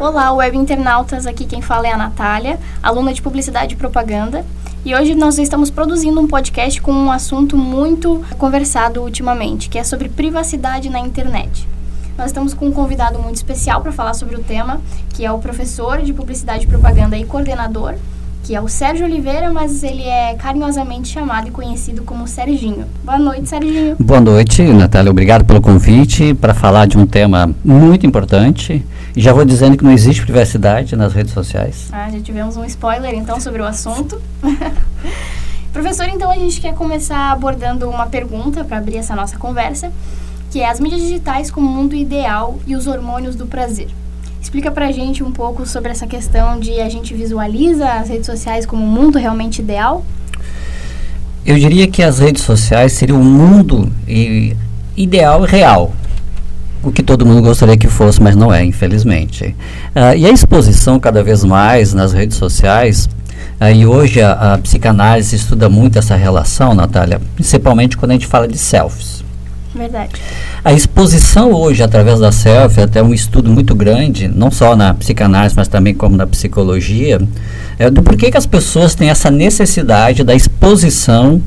Olá, web internautas, aqui quem fala é a Natália, aluna de Publicidade e Propaganda, e hoje nós estamos produzindo um podcast com um assunto muito conversado ultimamente, que é sobre privacidade na internet. Nós estamos com um convidado muito especial para falar sobre o tema, que é o professor de Publicidade e Propaganda e coordenador, que é o Sérgio Oliveira, mas ele é carinhosamente chamado e conhecido como Serginho. Boa noite, Serginho. Boa noite, Natália. Obrigado pelo convite para falar de um tema muito importante. E já vou dizendo que não existe privacidade nas redes sociais. Ah, já tivemos um spoiler então sobre o assunto. Professor, então a gente quer começar abordando uma pergunta para abrir essa nossa conversa, que é as mídias digitais como mundo ideal e os hormônios do prazer. Explica pra gente um pouco sobre essa questão de a gente visualiza as redes sociais como um mundo realmente ideal? Eu diria que as redes sociais seriam um mundo e, ideal e real. O que todo mundo gostaria que fosse, mas não é, infelizmente. Uh, e a exposição cada vez mais nas redes sociais, uh, e hoje a, a psicanálise estuda muito essa relação, Natália, principalmente quando a gente fala de selfies. Verdade. A exposição hoje, através da selfie, até um estudo muito grande, não só na psicanálise, mas também como na psicologia, é do porquê que as pessoas têm essa necessidade da exposição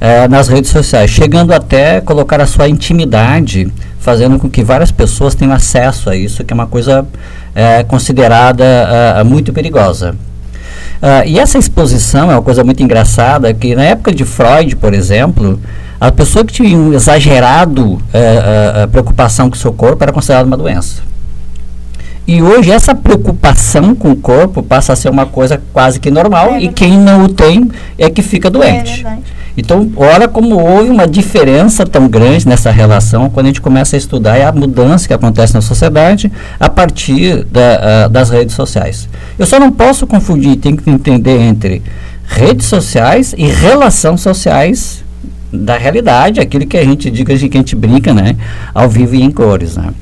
é, nas redes sociais, chegando até colocar a sua intimidade, fazendo com que várias pessoas tenham acesso a isso, que é uma coisa é, considerada é, muito perigosa. Uh, e essa exposição é uma coisa muito engraçada, que na época de Freud, por exemplo, a pessoa que tinha um exagerado é, preocupação com o seu corpo era considerada uma doença. E hoje essa preocupação com o corpo passa a ser uma coisa quase que normal é e quem não o tem é que fica doente. É então, olha como houve uma diferença tão grande nessa relação quando a gente começa a estudar a mudança que acontece na sociedade a partir da, uh, das redes sociais. Eu só não posso confundir, tem que entender entre redes sociais e relações sociais da realidade, aquilo que a gente diga, que a gente brinca, né, ao vivo e em cores, né.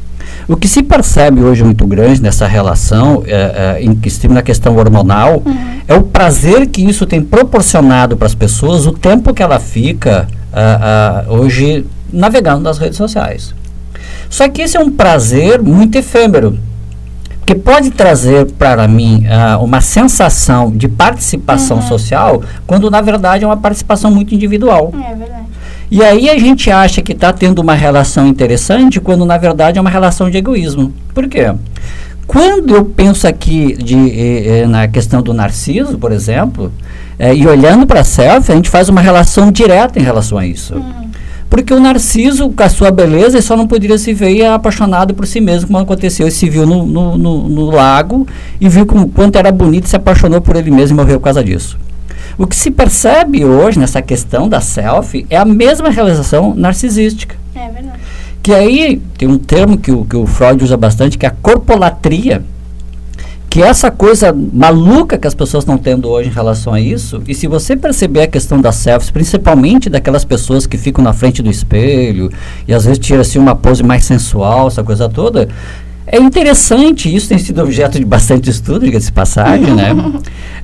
O que se percebe hoje muito grande nessa relação, é, é, em que na questão hormonal, uhum. é o prazer que isso tem proporcionado para as pessoas, o tempo que ela fica uh, uh, hoje navegando nas redes sociais. Só que esse é um prazer muito efêmero, que pode trazer para mim uh, uma sensação de participação uhum. social, quando na verdade é uma participação muito individual. É verdade. E aí a gente acha que está tendo uma relação interessante, quando na verdade é uma relação de egoísmo. Por quê? Quando eu penso aqui de, eh, eh, na questão do narciso, por exemplo, eh, e olhando para a selfie, a gente faz uma relação direta em relação a isso. Uhum. Porque o Narciso, com a sua beleza, ele só não poderia se ver apaixonado por si mesmo, como aconteceu. Ele se viu no, no, no, no lago e viu como, quanto era bonito, se apaixonou por ele mesmo e morreu por causa disso. O que se percebe hoje nessa questão da selfie é a mesma realização narcisística. É verdade. Que aí tem um termo que o, que o Freud usa bastante, que é a corpolatria que essa coisa maluca que as pessoas estão tendo hoje em relação a isso, e se você perceber a questão das selfies, principalmente daquelas pessoas que ficam na frente do espelho e às vezes tiram assim uma pose mais sensual, essa coisa toda, é interessante, isso tem sido objeto de bastante estudo, diga-se passagem, né?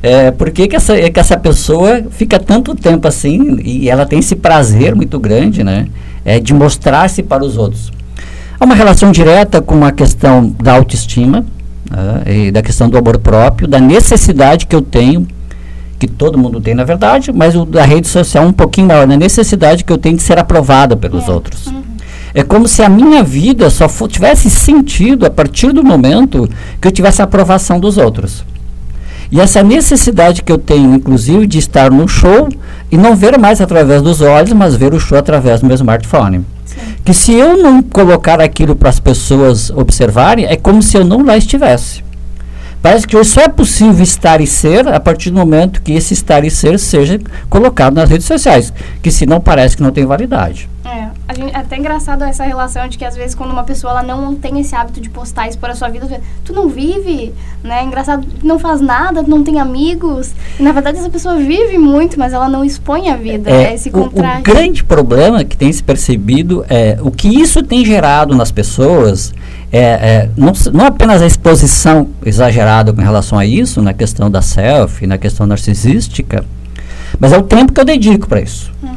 É, por que, que, essa, é que essa pessoa fica tanto tempo assim e ela tem esse prazer muito grande, né? É, de mostrar-se para os outros. Há uma relação direta com a questão da autoestima, né, da questão do amor próprio, da necessidade que eu tenho, que todo mundo tem na verdade, mas o da rede social um pouquinho maior, da necessidade que eu tenho de ser aprovada pelos é. outros. Uhum. É como se a minha vida só tivesse sentido a partir do momento que eu tivesse a aprovação dos outros. E essa necessidade que eu tenho, inclusive, de estar no show e não ver mais através dos olhos, mas ver o show através do meu smartphone. Que se eu não colocar aquilo para as pessoas observarem, é como se eu não lá estivesse. Parece que hoje só é possível estar e ser a partir do momento que esse estar e ser seja colocado nas redes sociais, que se não parece que não tem validade. É, gente, é até engraçado essa relação de que às vezes quando uma pessoa ela não tem esse hábito de postar, expor a sua vida, tu não vive, né? Engraçado, não faz nada, não tem amigos. E, na verdade essa pessoa vive muito, mas ela não expõe a vida, é, né? esse contraste. O, o grande problema que tem se percebido é o que isso tem gerado nas pessoas é, é, não, não apenas a exposição exagerada com relação a isso, na questão da selfie, na questão narcisística, mas é o tempo que eu dedico para isso. Hum.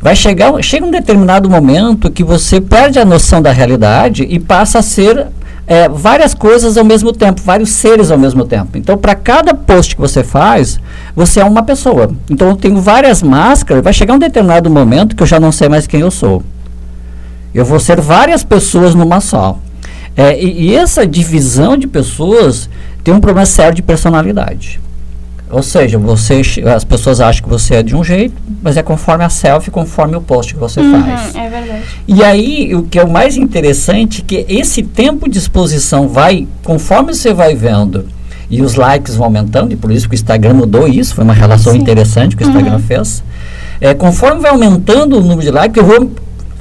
vai chegar chega um determinado momento que você perde a noção da realidade e passa a ser é, várias coisas ao mesmo tempo, vários seres ao mesmo tempo. Então, para cada post que você faz, você é uma pessoa. Então, eu tenho várias máscaras. Vai chegar um determinado momento que eu já não sei mais quem eu sou. Eu vou ser várias pessoas numa só. É, e, e essa divisão de pessoas tem um problema sério de personalidade. Ou seja, você, as pessoas acham que você é de um jeito, mas é conforme a selfie, conforme o post que você uhum, faz. É verdade. E aí, o que é o mais interessante é que esse tempo de exposição vai, conforme você vai vendo, e os likes vão aumentando, e por isso que o Instagram mudou isso, foi uma relação Sim. interessante que o Instagram uhum. fez. É, conforme vai aumentando o número de likes, eu vou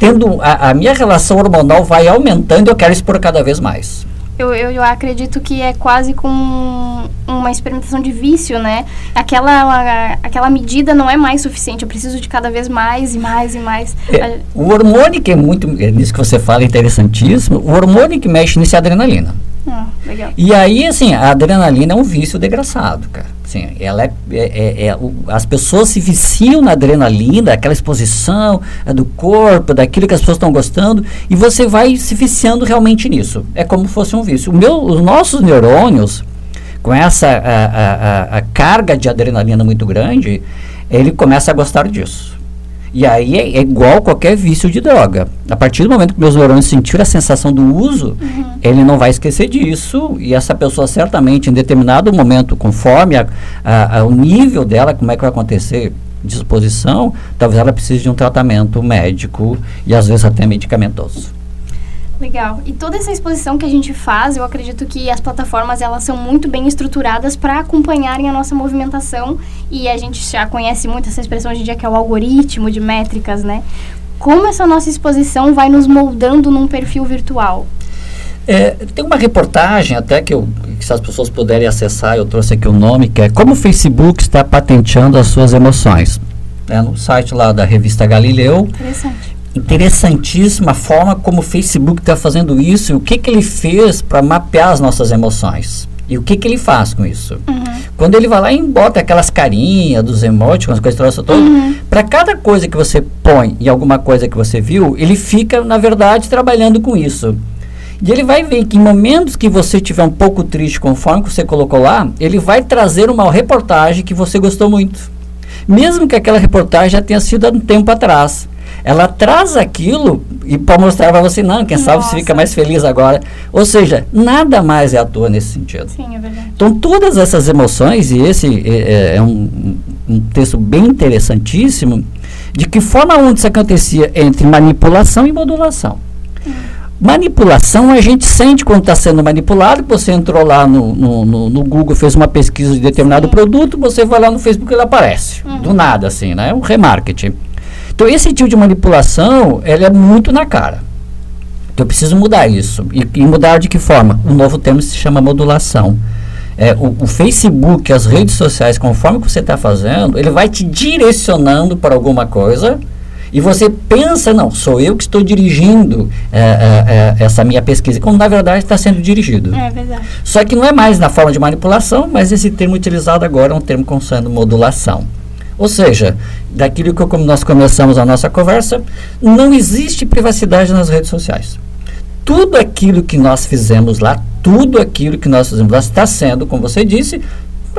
tendo, a, a minha relação hormonal vai aumentando eu quero expor cada vez mais. Eu, eu, eu, acredito que é quase com uma experimentação de vício, né? Aquela, aquela medida não é mais suficiente, eu preciso de cada vez mais e mais e mais. É, o hormônio que é muito, é nisso que você fala, interessantíssimo, o hormônio que mexe nisso é a adrenalina. Ah, legal. E aí, assim, a adrenalina é um vício desgraçado, cara. Assim, ela é, é, é, é as pessoas se viciam na adrenalina, aquela exposição é do corpo, daquilo que as pessoas estão gostando, e você vai se viciando realmente nisso. É como se fosse um vício. Meu, os nossos neurônios, com essa a, a, a carga de adrenalina muito grande, ele começa a gostar disso. E aí é, é, igual qualquer vício de droga. A partir do momento que meus neurônios sentiram a sensação do uso, uhum. ele não vai esquecer disso. E essa pessoa certamente, em determinado momento, conforme a, a, a, o nível dela, como é que vai acontecer disposição, talvez ela precise de um tratamento médico e às vezes até medicamentoso. Legal. E toda essa exposição que a gente faz, eu acredito que as plataformas elas são muito bem estruturadas para acompanharem a nossa movimentação e a gente já conhece muito essa expressão hoje em dia que é o algoritmo de métricas, né? Como essa nossa exposição vai nos moldando num perfil virtual? É, tem uma reportagem até que, eu, que se as pessoas puderem acessar, eu trouxe aqui o nome, que é Como o Facebook está patenteando as suas emoções. É no site lá da revista Galileu. Interessante interessantíssima a forma como o Facebook está fazendo isso e o que, que ele fez para mapear as nossas emoções. E o que, que ele faz com isso? Uhum. Quando ele vai lá e bota aquelas carinhas dos emoticons, coisas todas, uhum. para cada coisa que você põe e alguma coisa que você viu, ele fica, na verdade, trabalhando com isso. E ele vai ver que em momentos que você estiver um pouco triste, conforme você colocou lá, ele vai trazer uma reportagem que você gostou muito. Mesmo que aquela reportagem já tenha sido há um tempo atrás ela traz aquilo e para mostrar para você, não, quem Nossa. sabe você fica mais feliz agora. Ou seja, nada mais é à toa nesse sentido. Sim, é verdade. Então, todas essas emoções, e esse é, é, é um, um, texto bem interessantíssimo, de que forma onde isso acontecia entre manipulação e modulação. Hum. Manipulação a gente sente quando está sendo manipulado. Você entrou lá no, no, no, no, Google, fez uma pesquisa de determinado Sim. produto, você vai lá no Facebook e ele aparece. Uhum. Do nada, assim, né? É um remarketing. Então, esse tipo de manipulação, ela é muito na cara. Então, eu preciso mudar isso. E, e mudar de que forma? Um novo termo se chama modulação. É, o, o, Facebook, as redes sociais, conforme você está fazendo, ele vai te direcionando para alguma coisa e você pensa, não, sou eu que estou dirigindo é, é, é essa minha pesquisa, como na verdade está sendo dirigido. É verdade. Só que não é mais na forma de manipulação, mas esse termo utilizado agora é um termo com sendo modulação. Ou seja, daquilo que como nós começamos a nossa conversa, não existe privacidade nas redes sociais. Tudo aquilo que nós fizemos lá, tudo aquilo que nós fizemos lá está sendo, como você disse,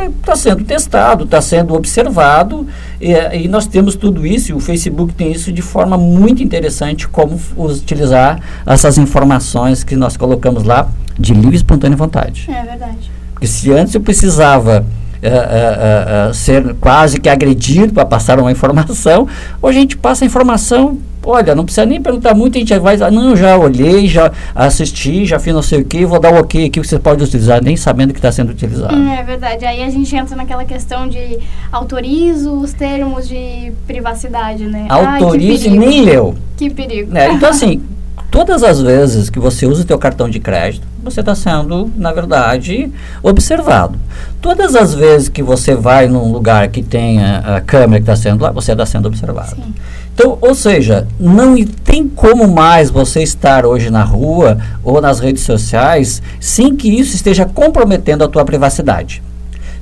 está sendo testado, está sendo observado e, e, nós temos tudo isso e o Facebook tem isso de forma muito interessante como utilizar essas informações que nós colocamos lá de livre e espontânea vontade. É verdade. Porque se antes eu precisava uh, uh, ser quase que agredido para passar uma informação. Hoje a gente passa a informação, olha, não precisa nem perguntar muito, a gente vai, não, já olhei, já assisti, já fiz não sei o que, vou dar o ok aqui que você pode utilizar, nem sabendo que está sendo utilizado. É verdade. Aí a gente entra naquela questão de autorizo os termos de privacidade, né? Autorize e nem leu. Que perigo. É, então, assim, todas as vezes que você usa o teu cartão de crédito, você está sendo, na verdade, observado. Todas as vezes que você vai num lugar que tem a, a câmera que está sendo lá, você está sendo observado. Sim. Então, ou seja, não tem como mais você estar hoje na rua ou nas redes sociais sem que isso esteja comprometendo a tua privacidade.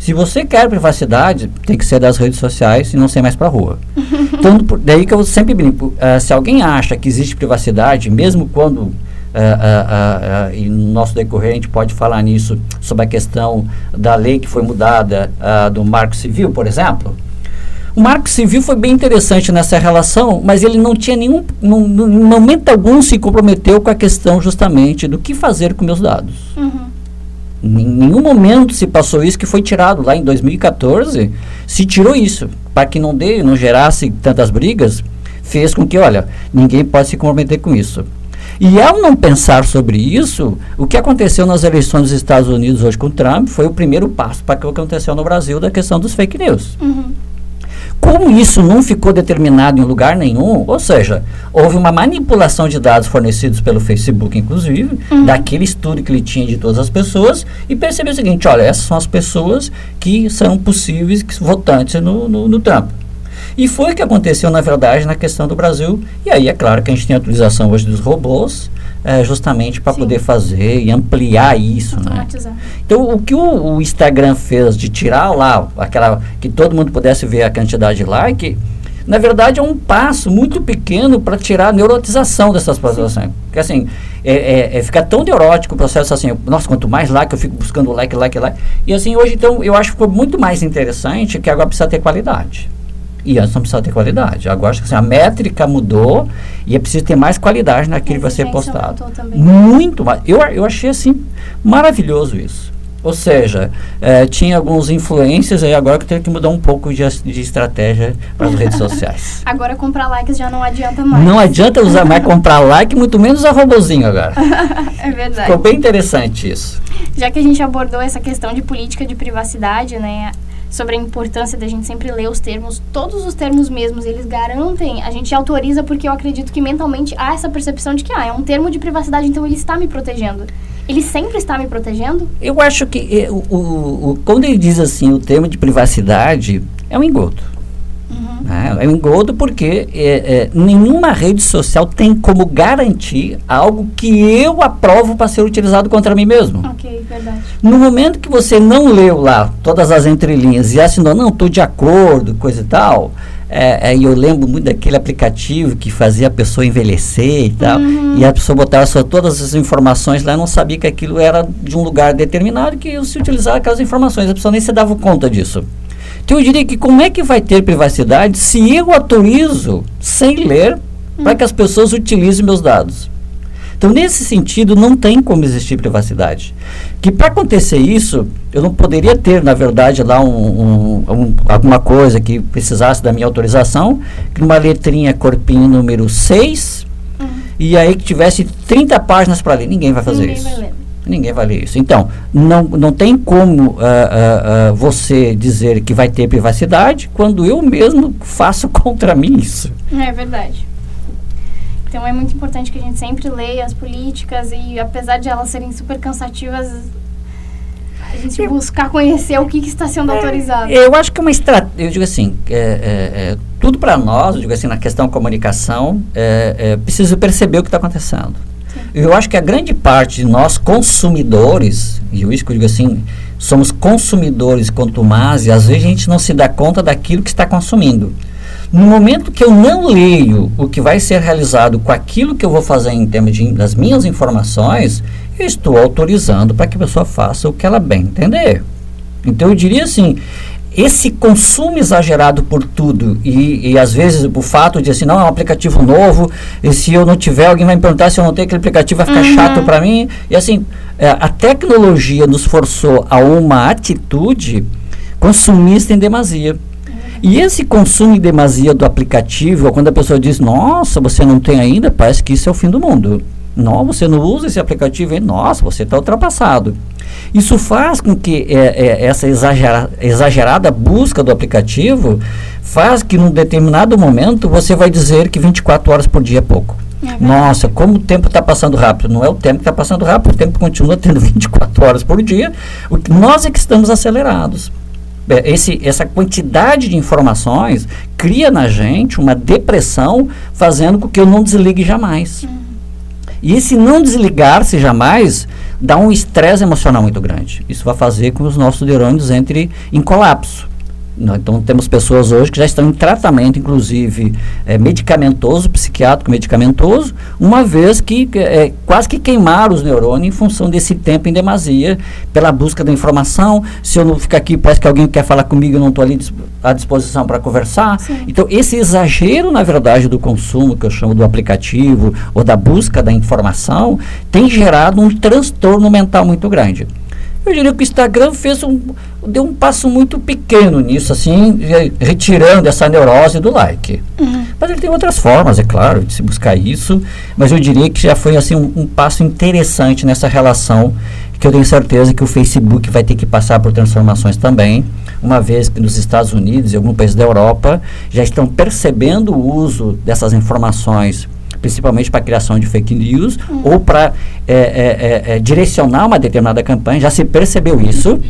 Se você quer privacidade, tem que ser das redes sociais e não ser mais para a rua. então, daí que eu sempre brinco, uh, se alguém acha que existe privacidade, mesmo quando uh, uh, e no nosso decorrer a gente pode falar nisso sobre a questão da lei que foi mudada do Marco Civil, por exemplo. O Marco Civil foi bem interessante nessa relação, mas ele não tinha nenhum, num, num momento algum se comprometeu com a questão justamente do que fazer com meus dados. Uhum. Em nenhum momento se passou isso que foi tirado lá em 2014. Se tirou isso para que não dê, não gerasse tantas brigas, fez com que, olha, ninguém pode se comprometer com isso. E ao não pensar sobre isso, o que aconteceu nas eleições dos Estados Unidos hoje com Trump foi o primeiro passo para o que aconteceu no Brasil da questão dos fake news. Uhum. Como isso não ficou determinado em lugar nenhum, ou seja, houve uma manipulação de dados fornecidos pelo Facebook, inclusive, uhum. daquele estudo que ele tinha de todas as pessoas, e percebeu o seguinte: olha, essas são as pessoas que são possíveis votantes no, no, no Trump. E foi o que aconteceu, na verdade, na questão do Brasil. E aí é claro que a gente tem a utilização hoje dos robôs, é, justamente para poder fazer e ampliar isso, né? Então, o que o, o, Instagram fez de tirar lá aquela que todo mundo pudesse ver a quantidade de like, na verdade é um passo muito pequeno para tirar a neurotização dessas pessoas. Porque assim, é, é, é, fica tão neurótico o processo assim, nossa, quanto mais like eu fico buscando like, like, like. E assim, hoje então eu acho que ficou muito mais interessante que agora precisa ter qualidade. E antes não precisava ter qualidade. Agora acho que assim, a métrica mudou e é preciso ter mais qualidade naquilo que vai ser postado. Muito mais. Eu, eu achei assim maravilhoso isso. Ou seja, eh, tinha alguns influências aí agora que eu tenho que mudar um pouco de, de estratégia para as redes sociais. Agora comprar likes já não adianta mais. Não adianta usar mais comprar like, muito menos a robozinho agora. é verdade. Ficou bem interessante isso. Já que a gente abordou essa questão de política de privacidade, né? Sobre a importância da gente sempre ler os termos, todos os termos mesmos, eles garantem, a gente autoriza porque eu acredito que mentalmente há essa percepção de que ah, é um termo de privacidade, então ele está me protegendo. Ele sempre está me protegendo? Eu acho que eh, o, o, o, quando ele diz assim, o termo de privacidade é um engodo. É, é um engodo porque é, é, nenhuma rede social tem como garantir algo que eu aprovo para ser utilizado contra mim mesmo. Ok, verdade. No momento que você não leu lá todas as entrelinhas e assinou, não, estou de acordo, coisa e tal, é, é, eu lembro muito daquele aplicativo que fazia a pessoa envelhecer e tal, uhum. e a pessoa botava só todas as informações lá e não sabia que aquilo era de um lugar determinado que se utilizava aquelas informações, a pessoa nem se dava conta disso. Então eu diria que como é que vai ter privacidade se eu autorizo, sem ler, hum. para que as pessoas utilizem meus dados? Então, nesse sentido, não tem como existir privacidade. Que para acontecer isso, eu não poderia ter, na verdade, lá um, um, um, alguma coisa que precisasse da minha autorização, que uma letrinha corpinho número 6, uhum. e aí que tivesse 30 páginas para ler. Ninguém vai fazer Ninguém isso. Vai ler. Ninguém vai ler isso. Então, não, não tem como uh, uh, uh, você dizer que vai ter privacidade quando eu mesmo faço contra mim isso. É verdade. Então é muito importante que a gente sempre leia as políticas e apesar de elas serem super cansativas, a gente eu, buscar conhecer o que, que está sendo é, autorizado. Eu acho que é uma estratégia, eu digo assim, é, é, é tudo para nós, eu digo assim, na questão comunicação, é, é, precisa perceber o que está acontecendo. Eu acho que a grande parte de nós consumidores, e eu isso que eu digo assim, somos consumidores contumazes, e às vezes a gente não se dá conta daquilo que está consumindo. No momento que eu não leio o que vai ser realizado com aquilo que eu vou fazer em termos de, das minhas informações, eu estou autorizando para que a pessoa faça o que ela bem entender. Então eu diria assim, esse consumo exagerado por tudo e, e às vezes o fato de assim não é um aplicativo novo e se eu não tiver alguém vai me perguntar se eu não tenho aquele aplicativo vai ficar uhum. chato para mim. E assim é, a tecnologia nos forçou a uma atitude consumista em demasia. E esse consumo em demasia do aplicativo quando a pessoa diz nossa você não tem ainda? Parece que isso é o fim do mundo. Não você não usa esse aplicativo hein? nossa você está ultrapassado isso faz com que é, é, essa exagera, exagerada busca do aplicativo faz que num determinado momento você vai dizer que 24 horas por dia é pouco. É Nossa, como o tempo está passando rápido. Não é o tempo que está passando rápido, o tempo continua tendo 24 horas por dia. O que, nós é que estamos acelerados. É, esse, essa quantidade de informações cria na gente uma depressão, fazendo com que eu não desligue jamais. Uhum. E esse não desligar-se jamais dá um estresse emocional muito grande. Isso vai fazer com que os nossos neurônios entrem em colapso. Então, temos pessoas hoje que já estão em tratamento, inclusive é, medicamentoso, psiquiátrico medicamentoso, uma vez que é, quase que queimaram os neurônios em função desse tempo em demasia, pela busca da informação. Se eu não ficar aqui, parece que alguém quer falar comigo, eu não estou ali à disposição para conversar. Sim. Então, esse exagero, na verdade, do consumo, que eu chamo do aplicativo, ou da busca da informação, tem gerado um transtorno mental muito grande. Eu diria que o Instagram fez um, deu um passo muito pequeno nisso, assim, retirando essa neurose do like. Uhum. Mas ele tem outras formas, é claro, de se buscar isso, mas eu diria que já foi assim um, um passo interessante nessa relação que eu tenho certeza que o Facebook vai ter que passar por transformações também, uma vez que nos Estados Unidos e alguns países da Europa já estão percebendo o uso dessas informações principalmente para a criação de fake news uhum. ou para é, é, é, é, direcionar uma determinada campanha. Já se percebeu isso.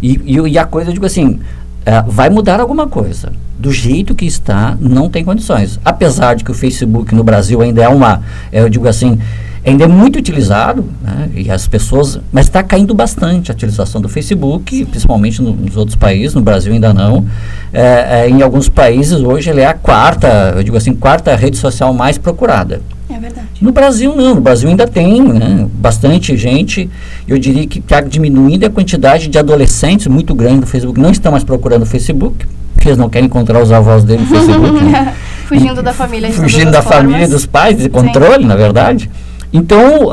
E, e, e a coisa, eu digo assim, é, vai mudar alguma coisa. Do jeito que está, não tem condições. Apesar de que o Facebook no Brasil ainda é uma, eu digo assim, ainda é muito utilizado, né, e as pessoas, mas está caindo bastante a utilização do Facebook, principalmente no, nos outros países, no Brasil ainda não. É, é, em alguns países hoje ele é a quarta, eu digo assim, quarta rede social mais procurada. É verdade. No Brasil não, no Brasil ainda tem né, bastante gente, eu diria que está diminuindo a quantidade de adolescentes muito grande no Facebook, não estão mais procurando o Facebook, porque eles não querem encontrar os avós dele no Facebook. Né? fugindo da família. Fugindo da formas. família, dos pais, de controle, Sim. na verdade. Então,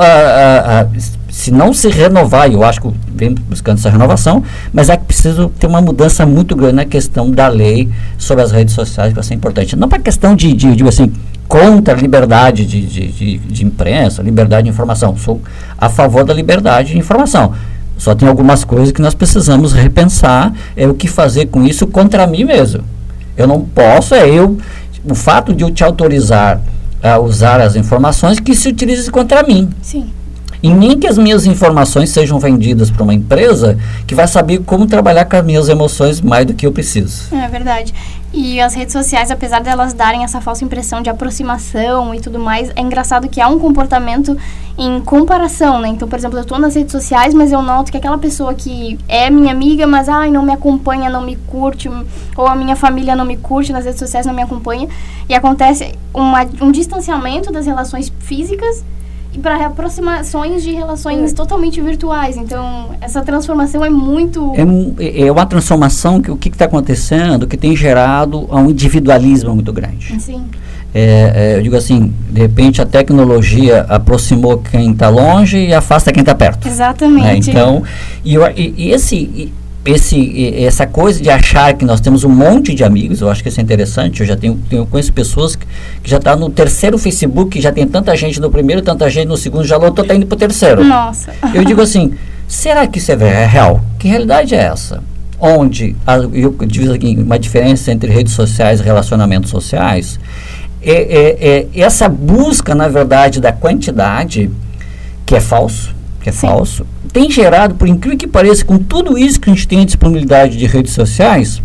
se não se renovar, eu acho que vem buscando essa renovação, mas é que precisa ter uma mudança muito grande na questão da lei sobre as redes sociais, que vai ser importante. Não para questão de, de, assim, contra a liberdade de, de, de, de imprensa, liberdade de informação. Sou a favor da liberdade de informação. Só tem algumas coisas que nós precisamos repensar, é o que fazer com isso contra mim mesmo. Eu não posso, é eu, o fato de eu te autorizar a usar as informações que se utilize contra mim. Sim. E nem que as minhas informações sejam vendidas para uma empresa que vai saber como trabalhar com as minhas emoções mais do que eu preciso. É verdade. E as redes sociais, apesar delas darem essa falsa impressão de aproximação e tudo mais, é engraçado que há um comportamento em comparação, né? Então, por exemplo, eu estou nas redes sociais, mas eu noto que aquela pessoa que é minha amiga, mas ai, não me acompanha, não me curte, ou a minha família não me curte nas redes sociais, não me acompanha, e acontece uma, um distanciamento das relações físicas para aproximações de relações é. totalmente virtuais. Então, essa transformação é muito. É, é uma transformação que o que está acontecendo que tem gerado um individualismo muito grande. Sim. É, é, eu digo assim, de repente a tecnologia aproximou quem está longe e afasta quem está perto. Exatamente. Né? Então, e, e, e esse, esse, essa coisa de achar que nós temos um monte de amigos, eu acho que isso é interessante. Eu já tenho, tenho conheço pessoas que, que já estão tá no terceiro Facebook, já tem tanta gente no primeiro, tanta gente no segundo, já lotou, está indo para o terceiro. Nossa. Eu digo assim, será que isso é real? Que realidade é essa? Onde, a, eu divido aqui uma diferença entre redes sociais e relacionamentos sociais, é, é, é essa busca, na verdade, da quantidade, que é falso, que é Sim. falso, tem gerado, por incrível que pareça, com tudo isso que a gente tem disponibilidade de redes sociais,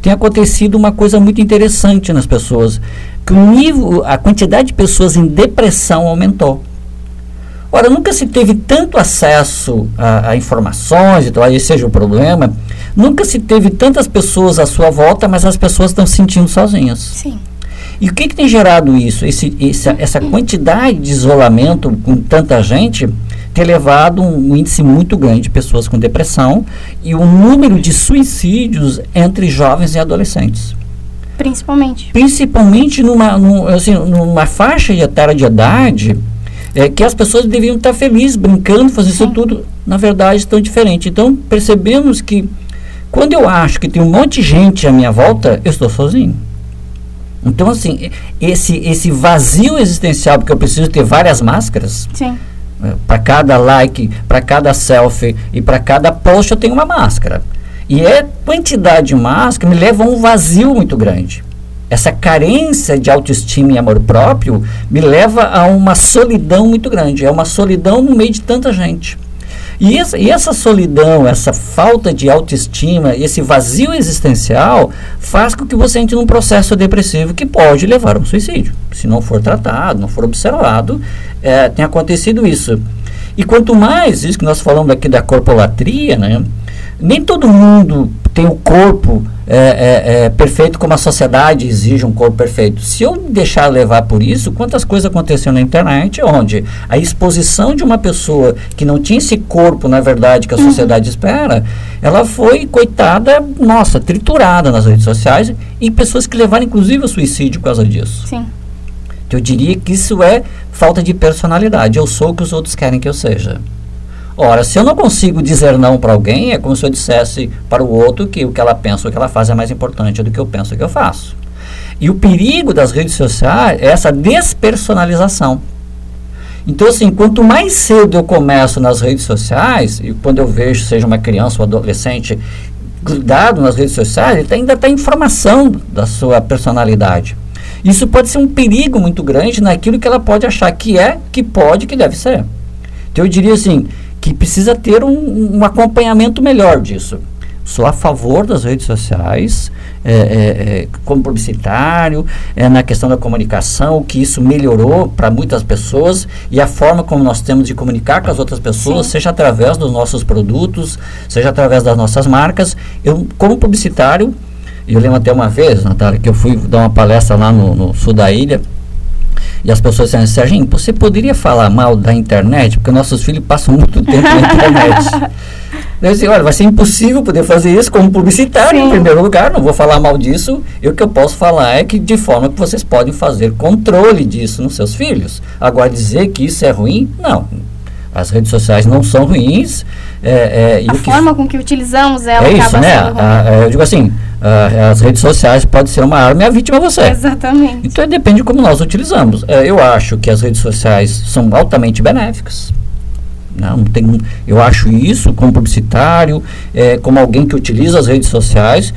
tem acontecido uma coisa muito interessante nas pessoas, que o nível, a quantidade de pessoas em depressão aumentou. Ora, nunca se teve tanto acesso a, a informações e tal, esse seja o problema, nunca se teve tantas pessoas à sua volta, mas as pessoas estão se sentindo sozinhas. Sim. E o que, que tem gerado isso? Esse, essa, essa quantidade de isolamento com tanta gente ter levado um índice muito grande de pessoas com depressão e um número de suicídios entre jovens e adolescentes. Principalmente. Principalmente numa, numa, assim, numa faixa etária de idade é, que as pessoas deviam estar felizes, brincando, fazendo isso tudo. Na verdade, estão diferentes. Então, percebemos que quando eu acho que tem um monte de gente à minha volta, eu estou sozinho. Então, assim, esse, esse vazio existencial, porque eu preciso ter várias máscaras. Sim para cada like, para cada selfie e para cada post eu tenho uma máscara. E é quantidade de máscara me leva a um vazio muito grande. Essa carência de autoestima e amor próprio me leva a uma solidão muito grande. É uma solidão no meio de tanta gente. E essa, e essa solidão, essa falta de autoestima, esse vazio existencial faz com que você entre num processo depressivo que pode levar a um suicídio. Se não for tratado, não for observado, é, tem acontecido isso. E quanto mais, isso que nós falamos aqui da corpolatria, né? nem todo mundo tem o corpo é, é, é, perfeito como a sociedade exige um corpo perfeito. Se eu deixar levar por isso, quantas coisas aconteceram na internet onde a exposição de uma pessoa que não tinha esse corpo, na verdade, que a uhum. sociedade espera, ela foi, coitada, nossa, triturada nas redes sociais e pessoas que levaram, inclusive, ao suicídio por causa disso. Sim. Eu diria que isso é falta de personalidade. Eu sou o que os outros querem que eu seja. Ora, se eu não consigo dizer não para alguém, é como se eu dissesse para o outro que o que ela pensa, o que ela faz é mais importante do que eu penso que eu faço. E o perigo das redes sociais é essa despersonalização. Então, assim, quanto mais cedo eu começo nas redes sociais, e quando eu vejo, seja uma criança ou adolescente, grudado nas redes sociais, ele ainda está em formação da sua personalidade. Isso pode ser um perigo muito grande naquilo que ela pode achar que é, que pode, que deve ser. Então, eu diria assim, que precisa ter um, um acompanhamento melhor disso. Sou a favor das redes sociais, é, é, é, como publicitário, é, na questão da comunicação, que isso melhorou para muitas pessoas e a forma como nós temos de comunicar com as outras pessoas, Sim. seja através dos nossos produtos, seja através das nossas marcas. Eu, como publicitário, eu lembro até uma vez, Natália, que eu fui dar uma palestra lá no, no sul da ilha e as pessoas dizem, Serginho, você poderia falar mal da internet? Porque nossos filhos passam muito tempo na internet. Eu disse, olha, vai ser impossível poder fazer isso como publicitário, Sim. em primeiro lugar, não vou falar mal disso. E o que eu posso falar é que de forma que vocês podem fazer controle disso nos seus filhos. Agora, dizer que isso é ruim, não. As redes sociais não são ruins. É, é, a forma que com que utilizamos ela é isso, né? A, eu digo assim, a, as redes sociais podem ser uma arma e a vítima é você. Exatamente. Então depende de como nós utilizamos. É, eu acho que as redes sociais são altamente benéficas. Não, tem, eu acho isso como publicitário, é, como alguém que utiliza as redes sociais,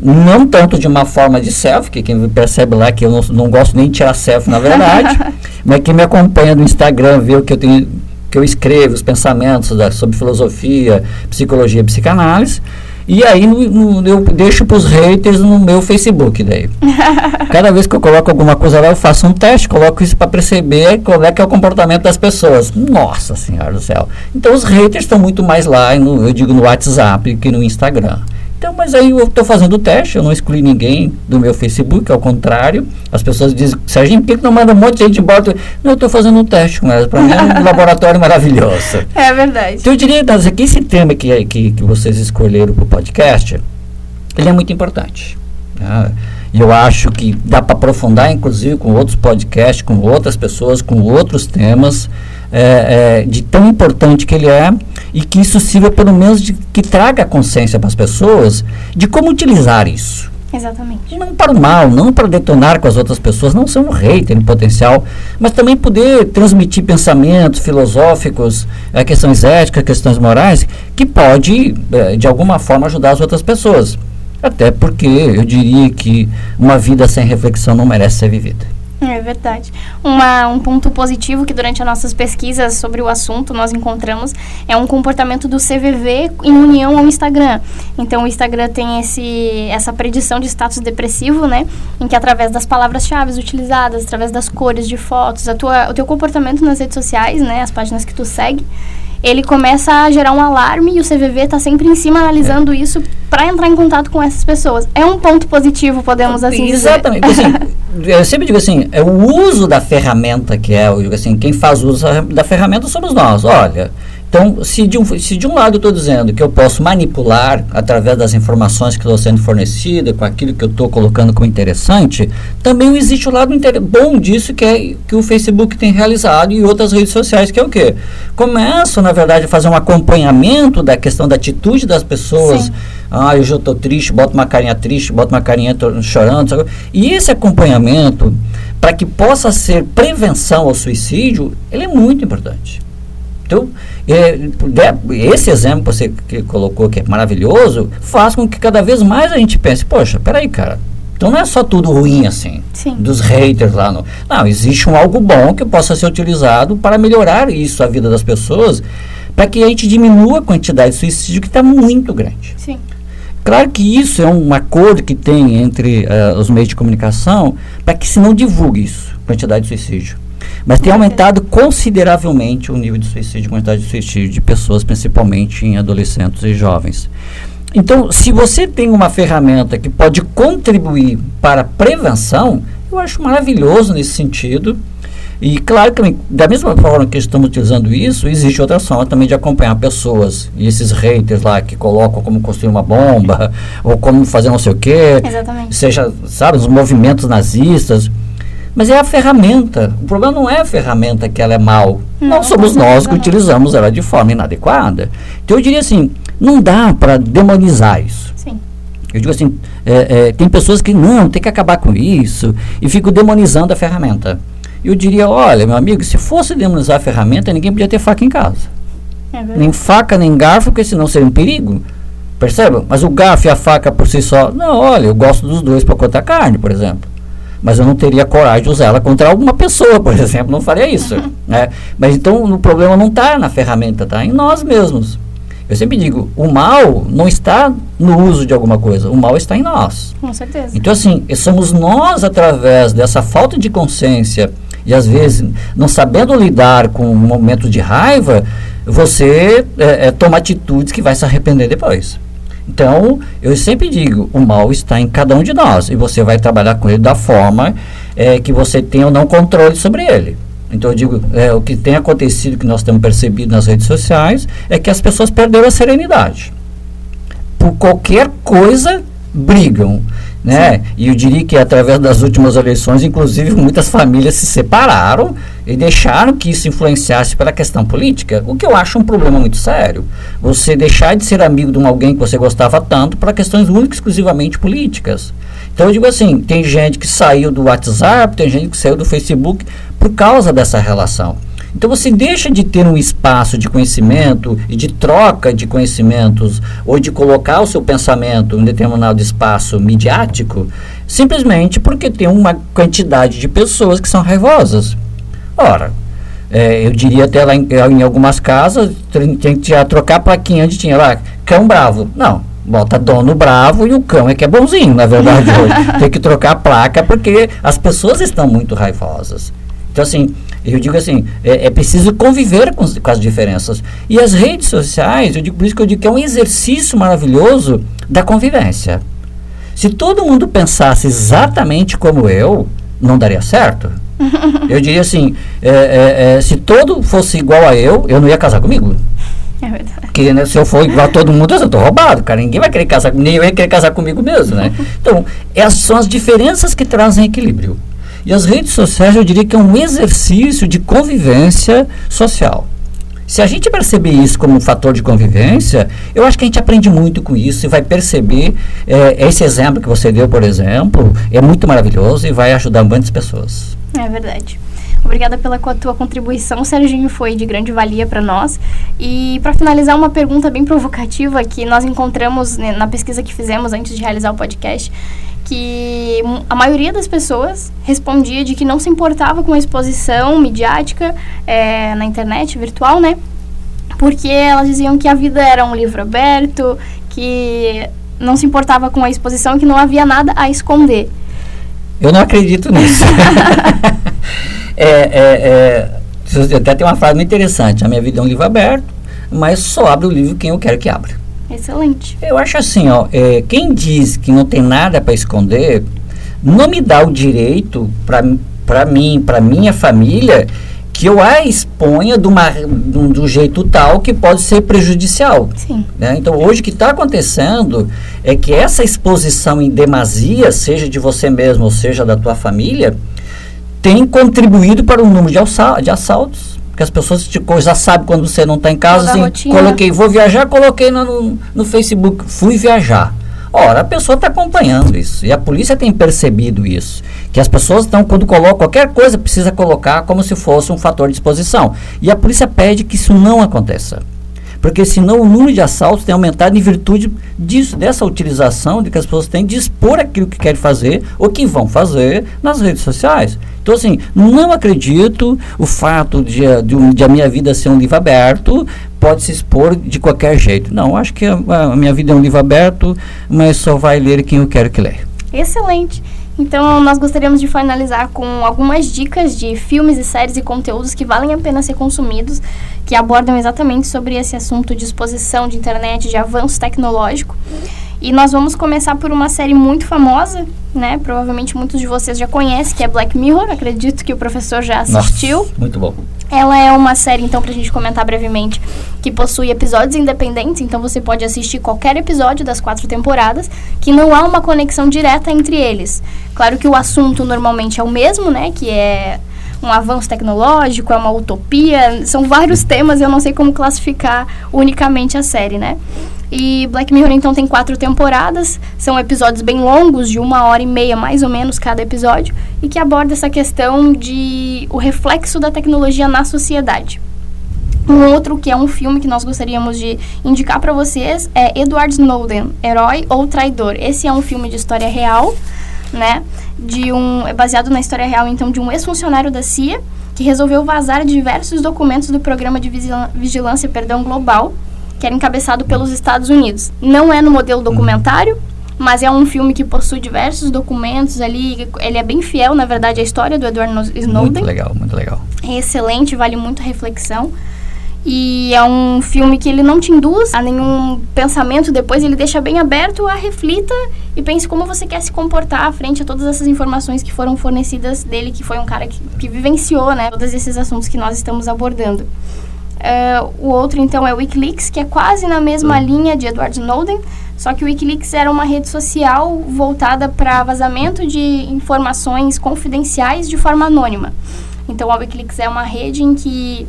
não tanto de uma forma de selfie, que quem percebe lá que eu não, não gosto nem de tirar selfie na verdade, mas quem me acompanha no Instagram vê o que eu tenho que eu escrevo os pensamentos da, sobre filosofia, psicologia e psicanálise. E aí no, no, eu deixo para os haters no meu Facebook daí. Cada vez que eu coloco alguma coisa lá, eu faço um teste, coloco isso para perceber qual é que é o comportamento das pessoas. Nossa Senhora do céu. Então os haters estão muito mais lá, no, eu digo no WhatsApp que no Instagram. Então, mas aí eu estou fazendo o teste, eu não excluí ninguém do meu Facebook, ao contrário. As pessoas dizem, Serginho, por que não manda um monte de gente embora? Não, eu estou fazendo um teste com elas. Para mim é um laboratório maravilhoso. É verdade. Então, eu diria, que esse tema que, que, que vocês escolheram para o podcast, ele é muito importante. Né? E eu acho que dá para aprofundar, inclusive, com outros podcasts, com outras pessoas, com outros temas, é, é, de tão importante que ele é e que isso sirva pelo menos de que traga consciência para as pessoas de como utilizar isso. Exatamente. Não para o mal, não para detonar com as outras pessoas, não ser um rei, ter potencial, mas também poder transmitir pensamentos filosóficos, é, questões éticas, questões morais, que pode, é, de alguma forma, ajudar as outras pessoas. Até porque eu diria que uma vida sem reflexão não merece ser vivida. É verdade. Uma, um ponto positivo que durante as nossas pesquisas sobre o assunto nós encontramos é um comportamento do CVV em união ao Instagram. Então o Instagram tem esse, essa predição de status depressivo, né? Em que através das palavras-chave utilizadas, através das cores de fotos, a tua, o teu comportamento nas redes sociais, né? As páginas que tu segue, ele começa a gerar um alarme e o CVV está sempre em cima analisando é. isso para entrar em contato com essas pessoas. É um ponto positivo, podemos assim Exatamente. dizer. Exatamente. Assim, eu sempre digo assim, é o uso da ferramenta que é, eu digo assim, quem faz uso da ferramenta somos nós. Olha, então, se de um, se de um lado eu estou dizendo que eu posso manipular através das informações que estão sendo fornecidas, com aquilo que eu estou colocando como interessante, também existe o lado bom disso que é que o Facebook tem realizado e outras redes sociais, que é o quê? Começam, na verdade, a fazer um acompanhamento da questão da atitude das pessoas. Sim. Ah, eu já estou triste, boto uma carinha triste, boto uma carinha chorando. Sabe? E esse acompanhamento, para que possa ser prevenção ao suicídio, ele é muito importante. Então, é, esse exemplo que você que colocou, que é maravilhoso, faz com que cada vez mais a gente pense, poxa, peraí, cara, então não é só tudo ruim assim, Sim. dos haters lá. No, não, existe um algo bom que possa ser utilizado para melhorar isso, a vida das pessoas, para que a gente diminua a quantidade de suicídio que está muito grande. Sim. Claro que isso é um acordo que tem entre uh, os meios de comunicação para que se não divulgue isso, quantidade de suicídio. Mas tem aumentado consideravelmente o nível de suicídio, a quantidade de suicídio de pessoas, principalmente em adolescentes e jovens. Então, se você tem uma ferramenta que pode contribuir para a prevenção, eu acho maravilhoso nesse sentido. E claro que da mesma forma que estamos utilizando isso, existe outra forma também de acompanhar pessoas. E esses haters lá que colocam como construir uma bomba, ou como fazer não sei o quê. Exatamente. Seja, sabe, os movimentos nazistas. Mas é a ferramenta. O problema não é a ferramenta que ela é mal. Não, não somos nós que utilizamos ela de forma inadequada. Então eu diria assim, não dá para demonizar isso. Sim. Eu digo assim, é, é, tem pessoas que não, tem que acabar com isso e ficam demonizando a ferramenta. Eu diria, olha, meu amigo, se fosse demonizar a ferramenta, ninguém podia ter faca em casa. É nem faca, nem garfo, porque senão seria um perigo. Perceba? Mas o garfo e a faca por si só, não, olha, eu gosto dos dois para cortar carne, por exemplo mas eu não teria coragem de usar ela contra alguma pessoa, por exemplo, não faria isso. Né? Mas então o problema não está na ferramenta, está em nós mesmos. Eu sempre digo, o mal não está no uso de alguma coisa, o mal está em nós. Com certeza. Então assim, somos nós através dessa falta de consciência e às vezes não sabendo lidar com um momento de raiva, você é, é, toma atitudes que vai se arrepender depois. Então, eu sempre digo, o mal está em cada um de nós e você vai trabalhar com ele da forma é, que você tenha ou não controle sobre ele. Então, eu digo, é, o que tem acontecido, que nós temos percebido nas redes sociais, é que as pessoas perderam a serenidade. Por qualquer coisa, brigam. Né? E eu diria que através das últimas eleições, inclusive, muitas famílias se separaram e deixaram que isso influenciasse pela questão política, o que eu acho um problema muito sério. Você deixar de ser amigo de um alguém que você gostava tanto para questões únicas exclusivamente políticas. Então eu digo assim, tem gente que saiu do WhatsApp, tem gente que saiu do Facebook por causa dessa relação. Então você deixa de ter um espaço de conhecimento e de troca de conhecimentos ou de colocar o seu pensamento em determinado espaço midiático, simplesmente porque tem uma quantidade de pessoas que são raivosas. Ora, é, eu diria até lá em, em algumas casas, tem, que já trocar a plaquinha onde tinha lá, cão bravo. Não, bota dono bravo e o cão é que é bonzinho, na verdade, hoje. Tem que trocar a placa porque as pessoas estão muito raivosas. Então, assim, eu digo assim, é, é preciso conviver com, com, as diferenças. E as redes sociais, eu digo, por isso que eu digo que é um exercício maravilhoso da convivência. Se todo mundo pensasse exatamente como eu, não daria certo. eu diria assim, é, é, é, se todo fosse igual a eu, eu não ia casar comigo. É verdade. Porque né, se eu for igual a todo mundo, eu estou roubado, cara. Ninguém vai querer casar comigo, nem eu ia querer casar comigo mesmo, né? Então, essas são as diferenças que trazem equilíbrio. E as redes sociais, eu diria que é um exercício de convivência social. Se a gente perceber isso como um fator de convivência, eu acho que a gente aprende muito com isso e vai perceber é, esse exemplo que você deu, por exemplo, é muito maravilhoso e vai ajudar muitas pessoas. É verdade. Obrigada pela tua contribuição, Serginho, foi de grande valia para nós. E para finalizar, uma pergunta bem provocativa que nós encontramos né, na pesquisa que fizemos antes de realizar o podcast, que a maioria das pessoas respondia de que não se importava com a exposição midiática é, na internet virtual, né? Porque elas diziam que a vida era um livro aberto, que não se importava com a exposição, que não havia nada a esconder. Eu não acredito nisso. é, é, é, até tem uma frase muito interessante: a minha vida é um livro aberto, mas só abre o livro quem eu quero que abra. Excelente. Eu acho assim, ó, é, quem diz que não tem nada para esconder, não me dá o direito para mim, para minha família, que eu a exponha de, uma, de um jeito tal que pode ser prejudicial. Sim. Né? Então, hoje o que está acontecendo é que essa exposição em demasia, seja de você mesmo ou seja da tua família, tem contribuído para o número de, de assaltos porque as pessoas tipo, já sabem quando você não está em casa, Toda assim, coloquei, vou viajar, coloquei no, no Facebook, fui viajar. Ora, a pessoa está acompanhando isso. E a polícia tem percebido isso. Que as pessoas estão, quando colocam qualquer coisa, precisa colocar como se fosse um fator de exposição. E a polícia pede que isso não aconteça. Porque senão o número de assaltos tem aumentado em virtude disso, dessa utilização de que as pessoas têm de expor aquilo que querem fazer ou que vão fazer nas redes sociais. Então, assim, não acredito o fato de, de, de, a minha vida ser um livro aberto pode se expor de qualquer jeito. Não, acho que a, a minha vida é um livro aberto, mas só vai ler quem eu quero que leia. Excelente. Então, nós gostaríamos de finalizar com algumas dicas de filmes e séries e conteúdos que valem a pena ser consumidos, que abordam exatamente sobre esse assunto de exposição de internet, de avanço tecnológico. E nós vamos começar por uma série muito famosa, né? Provavelmente muitos de vocês já conhecem, que é Black Mirror. Acredito que o professor já assistiu. Nossa, muito bom. Ela é uma série, então, pra gente comentar brevemente, que possui episódios independentes, então você pode assistir qualquer episódio das quatro temporadas, que não há uma conexão direta entre eles. Claro que o assunto normalmente é o mesmo, né? Que é um avanço tecnológico, é uma utopia, são vários temas, eu não sei como classificar unicamente a série, né? E Black Mirror então tem quatro temporadas, são episódios bem longos, de uma hora e meia mais ou menos cada episódio, e que aborda essa questão de o reflexo da tecnologia na sociedade. Um outro que é um filme que nós gostaríamos de indicar para vocês é Edward Snowden, Herói ou Traidor. Esse é um filme de história real, né? De um é baseado na história real então de um ex-funcionário da CIA que resolveu vazar diversos documentos do programa de vigilância, perdão, global que era encabeçado pelos Estados Unidos. Não é no modelo documentário, mas é um filme que possui diversos documentos ali. Ele é bem fiel, na verdade, à história do Edward Snowden. Muito legal, muito legal. É excelente, vale muito a reflexão. E é um filme que ele não te induz a nenhum pensamento depois, ele deixa bem aberto a reflita e pense como você quer se comportar frente a todas essas informações que foram fornecidas dele, que foi um cara que, que vivenciou, né, todos esses assuntos que nós estamos abordando. Uh, o outro, então, é o Wikileaks, que é quase na mesma uhum. linha de Edward Snowden, só que o Wikileaks era uma rede social voltada para vazamento de informações confidenciais de forma anônima. Então, a Wikileaks é uma rede em que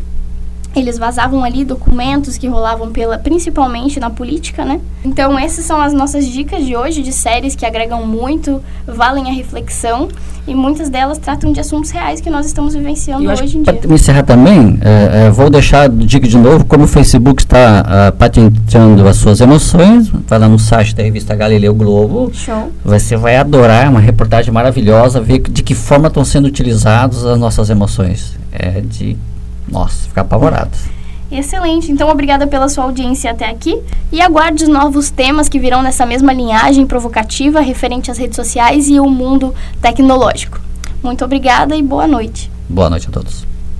eles vazavam ali documentos que rolavam pela, principalmente na política, né? Então essas são as nossas dicas de hoje de séries que agregam muito, valem a reflexão e muitas delas tratam de assuntos reais que nós estamos vivenciando hoje em dia. Para encerrar também, é, é, vou deixar dica de novo como o Facebook está uh, patenteando as suas emoções. Vai lá no site da revista Galileu Globo. Show. Você vai adorar, é uma reportagem maravilhosa, ver de que forma estão sendo utilizadas as nossas emoções. É de nossa, ficar apavorado. Excelente, então obrigada pela sua audiência até aqui e aguarde os novos temas que virão nessa mesma linhagem provocativa referente às redes sociais e o mundo tecnológico. Muito obrigada e boa noite. Boa noite a todos.